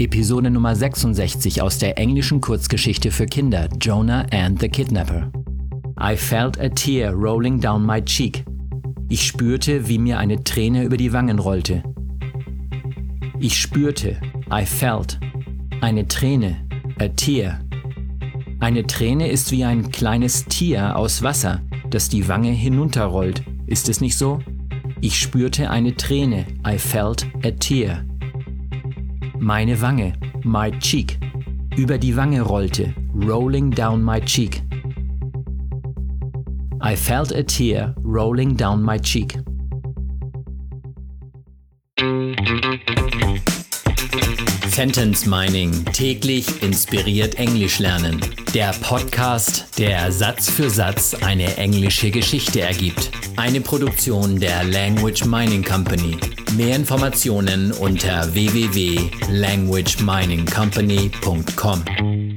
Episode Nummer 66 aus der englischen Kurzgeschichte für Kinder Jonah and the Kidnapper. I felt a tear rolling down my cheek. Ich spürte, wie mir eine Träne über die Wangen rollte. Ich spürte, I felt, eine Träne, a tear. Eine Träne ist wie ein kleines Tier aus Wasser, das die Wange hinunterrollt. Ist es nicht so? Ich spürte eine Träne, I felt a tear. Meine Wange, my cheek, über die Wange rollte, rolling down my cheek. I felt a tear rolling down my cheek. Sentence Mining täglich inspiriert Englisch lernen. Der Podcast, der Satz für Satz eine englische Geschichte ergibt. Eine Produktion der Language Mining Company. Mehr Informationen unter www.languageminingcompany.com.